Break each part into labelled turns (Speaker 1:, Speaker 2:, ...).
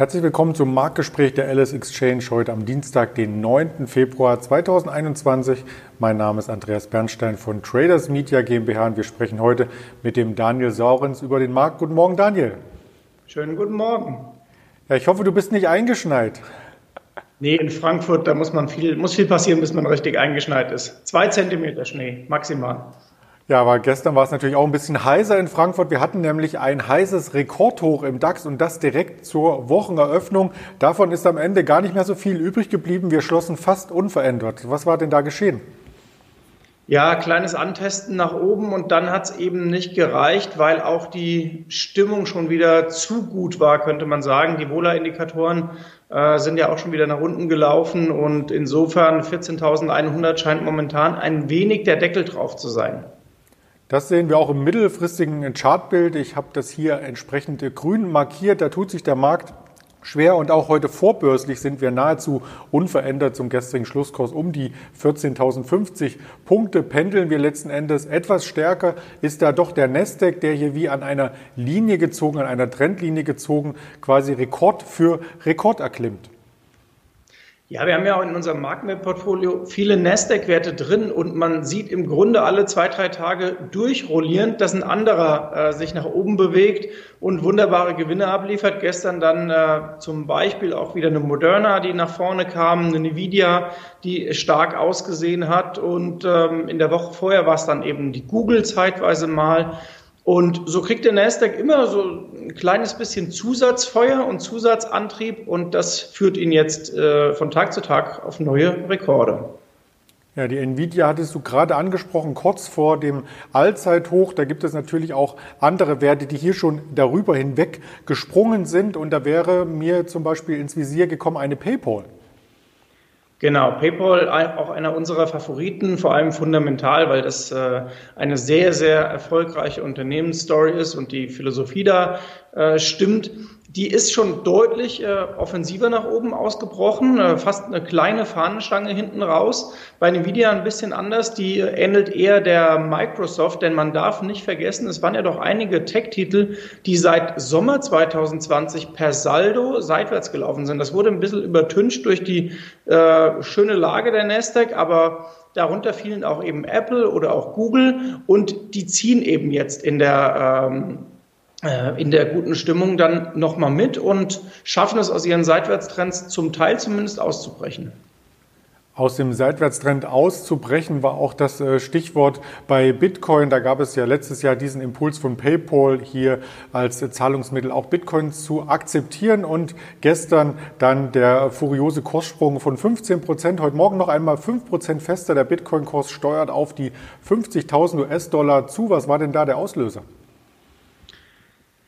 Speaker 1: Herzlich willkommen zum Marktgespräch der LS Exchange heute am Dienstag, den 9. Februar 2021. Mein Name ist Andreas Bernstein von Traders Media GmbH und wir sprechen heute mit dem Daniel Saurens über den Markt. Guten Morgen, Daniel.
Speaker 2: Schönen guten Morgen.
Speaker 1: Ja, ich hoffe, du bist nicht eingeschneit.
Speaker 2: Nee, in Frankfurt, da muss man viel, muss viel passieren, bis man richtig eingeschneit ist. Zwei Zentimeter Schnee, maximal.
Speaker 1: Ja, aber gestern war es natürlich auch ein bisschen heißer in Frankfurt. Wir hatten nämlich ein heißes Rekordhoch im DAX und das direkt zur Wocheneröffnung. Davon ist am Ende gar nicht mehr so viel übrig geblieben. Wir schlossen fast unverändert. Was war denn da geschehen?
Speaker 2: Ja, kleines Antesten nach oben und dann hat es eben nicht gereicht, weil auch die Stimmung schon wieder zu gut war, könnte man sagen. Die Wohler-Indikatoren äh, sind ja auch schon wieder nach unten gelaufen und insofern 14.100 scheint momentan ein wenig der Deckel drauf zu sein.
Speaker 1: Das sehen wir auch im mittelfristigen Chartbild. Ich habe das hier entsprechend grün markiert. Da tut sich der Markt schwer und auch heute vorbörslich sind wir nahezu unverändert zum gestrigen Schlusskurs um die 14.050 Punkte. Pendeln wir letzten Endes etwas stärker ist da doch der Nasdaq, der hier wie an einer Linie gezogen, an einer Trendlinie gezogen, quasi Rekord für Rekord erklimmt.
Speaker 2: Ja, wir haben ja auch in unserem Markenwertportfolio viele Nasdaq-Werte drin und man sieht im Grunde alle zwei, drei Tage durchrollierend, dass ein anderer äh, sich nach oben bewegt und wunderbare Gewinne abliefert. Gestern dann äh, zum Beispiel auch wieder eine Moderna, die nach vorne kam, eine Nvidia, die stark ausgesehen hat und ähm, in der Woche vorher war es dann eben die Google zeitweise mal. Und so kriegt der Nasdaq immer so ein kleines bisschen Zusatzfeuer und Zusatzantrieb und das führt ihn jetzt äh, von Tag zu Tag auf neue Rekorde.
Speaker 1: Ja, die Nvidia hattest du gerade angesprochen, kurz vor dem Allzeithoch. Da gibt es natürlich auch andere Werte, die hier schon darüber hinweg gesprungen sind. Und da wäre mir zum Beispiel ins Visier gekommen eine PayPal.
Speaker 2: Genau, PayPal auch einer unserer Favoriten, vor allem fundamental, weil das äh, eine sehr, sehr erfolgreiche Unternehmensstory ist und die Philosophie da äh, stimmt die ist schon deutlich äh, offensiver nach oben ausgebrochen, äh, fast eine kleine Fahnenstange hinten raus. Bei Nvidia ein bisschen anders, die äh, ähnelt eher der Microsoft, denn man darf nicht vergessen, es waren ja doch einige Tech-Titel, die seit Sommer 2020 per Saldo seitwärts gelaufen sind. Das wurde ein bisschen übertüncht durch die äh, schöne Lage der Nasdaq, aber Darunter fielen auch eben Apple oder auch Google und die ziehen eben jetzt in der ähm, äh, in der guten Stimmung dann nochmal mit und schaffen es aus ihren Seitwärtstrends zum Teil zumindest auszubrechen.
Speaker 1: Aus dem Seitwärtstrend auszubrechen war auch das äh, Stichwort bei Bitcoin. Da gab es ja letztes Jahr diesen Impuls von PayPal hier als Zahlungsmittel auch Bitcoin zu akzeptieren und gestern dann der furiose Kurssprung von 15 Prozent. Heute Morgen noch einmal 5 Prozent fester. Der Bitcoin-Kurs steuert auf die 50.000 US-Dollar zu. Was war denn da der Auslöser?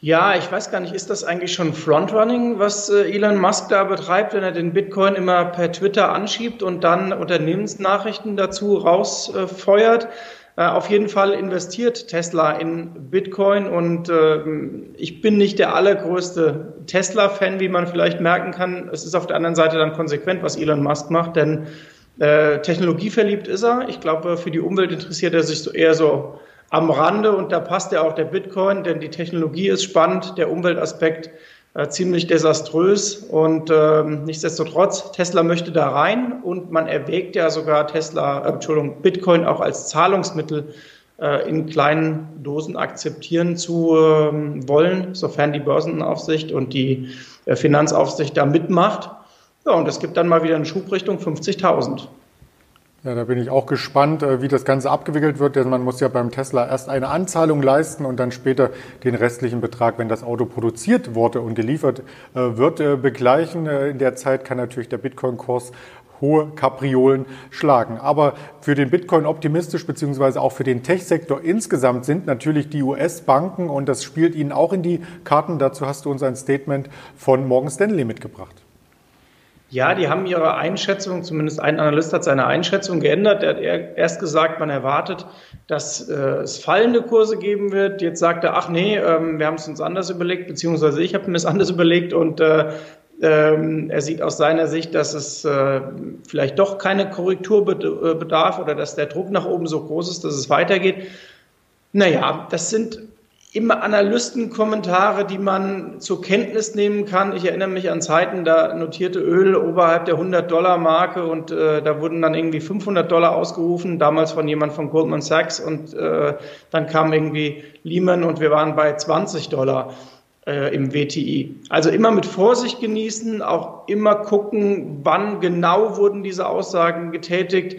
Speaker 2: Ja, ich weiß gar nicht, ist das eigentlich schon Frontrunning, was äh, Elon Musk da betreibt, wenn er den Bitcoin immer per Twitter anschiebt und dann Unternehmensnachrichten dazu rausfeuert? Äh, auf jeden Fall investiert Tesla in Bitcoin und äh, ich bin nicht der allergrößte Tesla-Fan, wie man vielleicht merken kann. Es ist auf der anderen Seite dann konsequent, was Elon Musk macht, denn äh, technologieverliebt ist er. Ich glaube, für die Umwelt interessiert er sich so eher so am Rande und da passt ja auch der Bitcoin, denn die Technologie ist spannend, der Umweltaspekt äh, ziemlich desaströs und äh, nichtsdestotrotz, Tesla möchte da rein und man erwägt ja sogar Tesla, äh, Entschuldigung, Bitcoin auch als Zahlungsmittel äh, in kleinen Dosen akzeptieren zu ähm, wollen, sofern die Börsenaufsicht und die äh, Finanzaufsicht da mitmacht. Ja, und es gibt dann mal wieder eine Schubrichtung 50.000.
Speaker 1: Ja, da bin ich auch gespannt, äh, wie das Ganze abgewickelt wird, denn man muss ja beim Tesla erst eine Anzahlung leisten und dann später den restlichen Betrag, wenn das Auto produziert wurde und geliefert äh, wird, äh, begleichen. In der Zeit kann natürlich der Bitcoin-Kurs hohe Kapriolen schlagen. Aber für den Bitcoin optimistisch beziehungsweise auch für den Tech-Sektor insgesamt sind natürlich die US-Banken und das spielt ihnen auch in die Karten. Dazu hast du uns ein Statement von Morgan Stanley mitgebracht.
Speaker 2: Ja, die haben ihre Einschätzung, zumindest ein Analyst hat seine Einschätzung geändert. Er hat erst gesagt, man erwartet, dass äh, es fallende Kurse geben wird. Jetzt sagt er, ach nee, ähm, wir haben es uns anders überlegt, beziehungsweise ich habe mir es anders überlegt und äh, ähm, er sieht aus seiner Sicht, dass es äh, vielleicht doch keine Korrektur äh, bedarf oder dass der Druck nach oben so groß ist, dass es weitergeht. Naja, das sind immer Analystenkommentare, die man zur Kenntnis nehmen kann. Ich erinnere mich an Zeiten, da notierte Öl oberhalb der 100-Dollar-Marke und äh, da wurden dann irgendwie 500 Dollar ausgerufen, damals von jemand von Goldman Sachs und äh, dann kam irgendwie Lehman und wir waren bei 20 Dollar äh, im WTI. Also immer mit Vorsicht genießen, auch immer gucken, wann genau wurden diese Aussagen getätigt.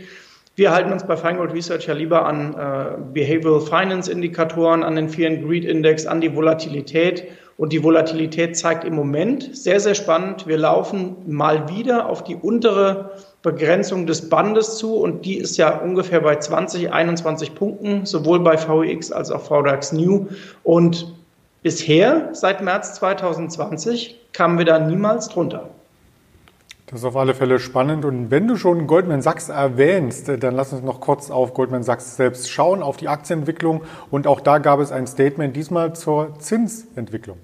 Speaker 2: Wir halten uns bei Feingold Research ja lieber an äh, Behavioral Finance Indikatoren, an den Fear and Greed Index, an die Volatilität. Und die Volatilität zeigt im Moment sehr, sehr spannend. Wir laufen mal wieder auf die untere Begrenzung des Bandes zu und die ist ja ungefähr bei 20, 21 Punkten, sowohl bei VX als auch VDAX New. Und bisher, seit März 2020, kamen wir da niemals drunter.
Speaker 1: Das ist auf alle Fälle spannend. Und wenn du schon Goldman Sachs erwähnst, dann lass uns noch kurz auf Goldman Sachs selbst schauen, auf die Aktienentwicklung. Und auch da gab es ein Statement, diesmal zur Zinsentwicklung.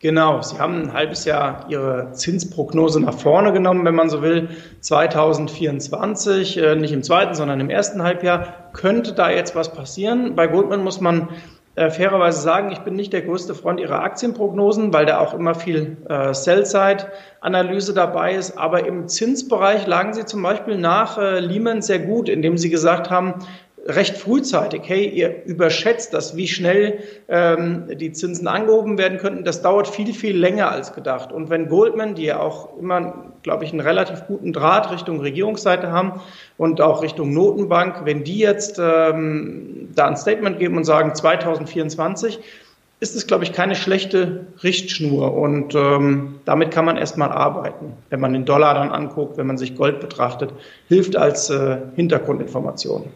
Speaker 2: Genau, Sie haben ein halbes Jahr Ihre Zinsprognose nach vorne genommen, wenn man so will. 2024, äh, nicht im zweiten, sondern im ersten Halbjahr, könnte da jetzt was passieren. Bei Goldman muss man äh, fairerweise sagen, ich bin nicht der größte Freund ihrer Aktienprognosen, weil da auch immer viel äh, Sell-Side-Analyse dabei ist. Aber im Zinsbereich lagen sie zum Beispiel nach äh, Lehman sehr gut, indem sie gesagt haben, recht frühzeitig, hey, ihr überschätzt das, wie schnell ähm, die Zinsen angehoben werden könnten. Das dauert viel, viel länger als gedacht. Und wenn Goldman, die ja auch immer, glaube ich, einen relativ guten Draht Richtung Regierungsseite haben und auch Richtung Notenbank, wenn die jetzt ähm, da ein Statement geben und sagen 2024, ist es, glaube ich, keine schlechte Richtschnur. Und ähm, damit kann man erstmal arbeiten. Wenn man den Dollar dann anguckt, wenn man sich Gold betrachtet, hilft als äh, Hintergrundinformation.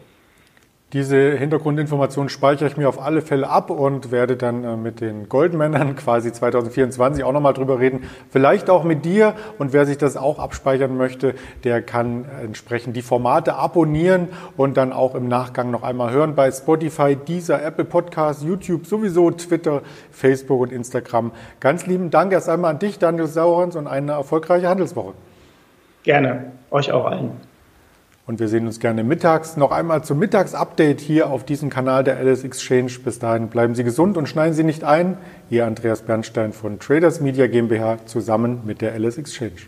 Speaker 1: Diese Hintergrundinformationen speichere ich mir auf alle Fälle ab und werde dann äh, mit den Goldmännern quasi 2024 auch nochmal drüber reden. Vielleicht auch mit dir. Und wer sich das auch abspeichern möchte, der kann entsprechend die Formate abonnieren und dann auch im Nachgang noch einmal hören bei Spotify, dieser Apple Podcast, YouTube, sowieso Twitter, Facebook und Instagram. Ganz lieben Dank erst einmal an dich, Daniel Saurens, und eine erfolgreiche Handelswoche.
Speaker 2: Gerne. Euch auch allen.
Speaker 1: Und wir sehen uns gerne mittags noch einmal zum Mittagsupdate hier auf diesem Kanal der Alice Exchange. Bis dahin bleiben Sie gesund und schneiden Sie nicht ein. Ihr Andreas Bernstein von Traders Media GmbH zusammen mit der Alice Exchange.